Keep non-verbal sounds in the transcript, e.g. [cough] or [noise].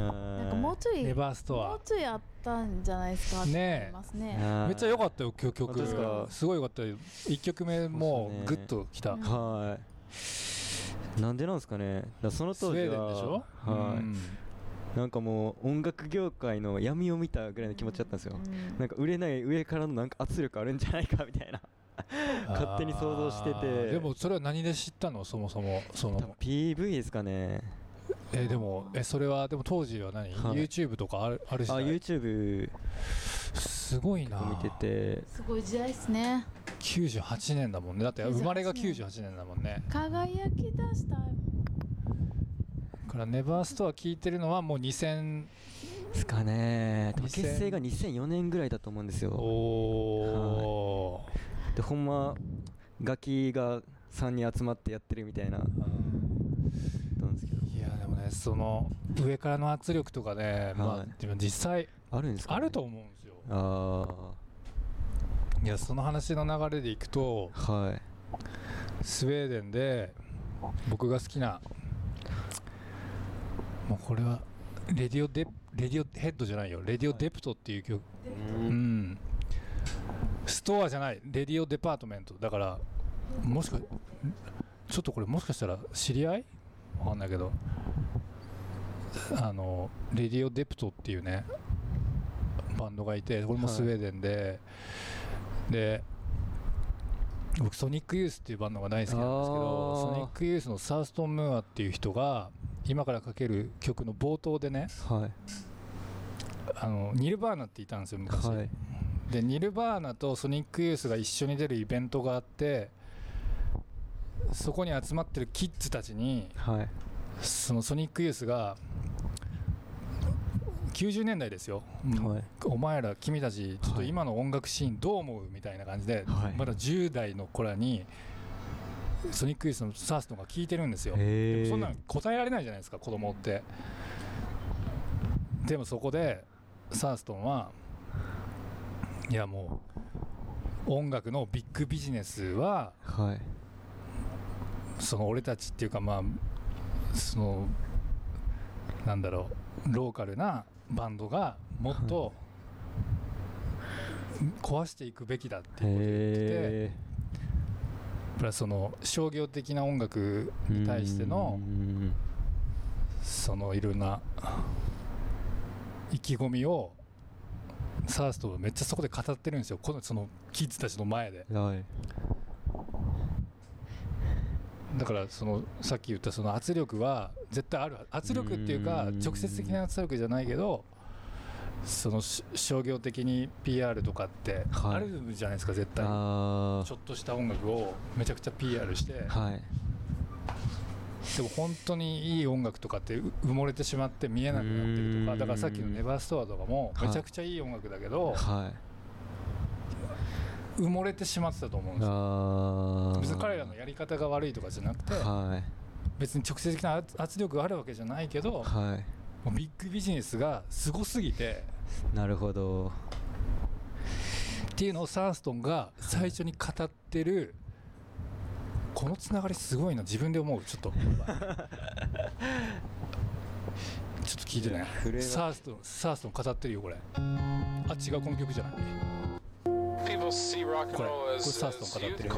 なんかもうちょいネバーストア。もうちょいあったんじゃないですかねえ。って思いますね。めっちゃ良かったよ曲。曲。すか？すごい良かったよ。1曲目もうグッときた、うん。はい。なんでなんですかね。そのスウェーデン当時はでしょ、はい、うん。なんかもう音楽業界の闇を見たぐらいの気持ちだったんですよ、うん。なんか売れない上からのなんか圧力あるんじゃないかみたいな。[laughs] 勝手に想像してて。でもそれは何で知ったの？そもそも。そ多分の PV ですかね [laughs] えでもえそれはでも当時は何、はい。YouTube とかあるあるしあ YouTube すごいな。見てて。すごい時代ですね。98年だもんね。だって生まれが98年だもんね。輝き出したいもん。だからネバーストア聞いてるのはもう2000ですかね。多分2000結成が2004年ぐらいだと思うんですよ。おー、でほんまガキが3人集まってやってるみたいななんですけどいやでもねその上からの圧力とかね、まあ実際あるんですか、ね、あると思うんですよ。あいやその話の流れでいくとあはい。スウェーデンで僕が好きなもうこれはレディオデ Radiohead じゃないよ。 Radio Dept っていう曲。うん。ストアじゃない。レディオデパートメント。だからもしかちょっとこれもしかしたら知り合い？わかんないけどあのレディオデプトっていうねバンドがいてこれもスウェーデンで、で僕ソニックユースっていうバンドが大好きなんですけどソニックユースのサーストン・ムーアっていう人が今からかける曲の冒頭でねはい。あのニルバーナっていたんですよ昔、はい。でニルバーナとソニックユースが一緒に出るイベントがあってそこに集まってるキッズたちにはいそのソニックユースが90年代ですよ、はい。お前ら君たちちょっと今の音楽シーンどう思うみたいな感じで、はい。まだ10代の子らにソニックユースのサーストンが聞いてるんですよ。でもそんなの答えられないじゃないですか子供って。でもそこでサーストンはいやもう音楽のビッグビジネスははい。その俺たちっていうかまあそのなんだろうローカルなバンドがもっと壊していくべきだっていうことを言っててへプラスその商業的な音楽えに対してのうんそのいろんな意気込みをサーストはめっちゃそこで語ってるんですよ。このそのキッズたちの前で。はいだからそのさっき言ったその圧力は絶対ある圧力っていうかうん。直接的な圧力じゃないけどそのし商業的に PR とかってはい。あるじゃないですか絶対あちょっとした音楽をめちゃくちゃ PR して。あはい。でも本当にいい音楽とかってう埋もれてしまって見えなくなってるとうん。かだからさっきの「ネバーストア」とかもはい。めちゃくちゃいい音楽だけどはい埋もれてしまってたと思うんですよ。別に彼らのやり方が悪いとかじゃなくてはい。別に直接的な圧圧力があるわけじゃないけどはい。もうビッグビジネスがすごすぎてなるほど。っていうのをサーストンが最初に語ってるこのつながりすごいな自分で思うちょっと。[laughs] ちょっと聞いてね。サーストンサーストン語ってるよこれ。あ違うこの曲じゃないこれ、これサースの方ってる。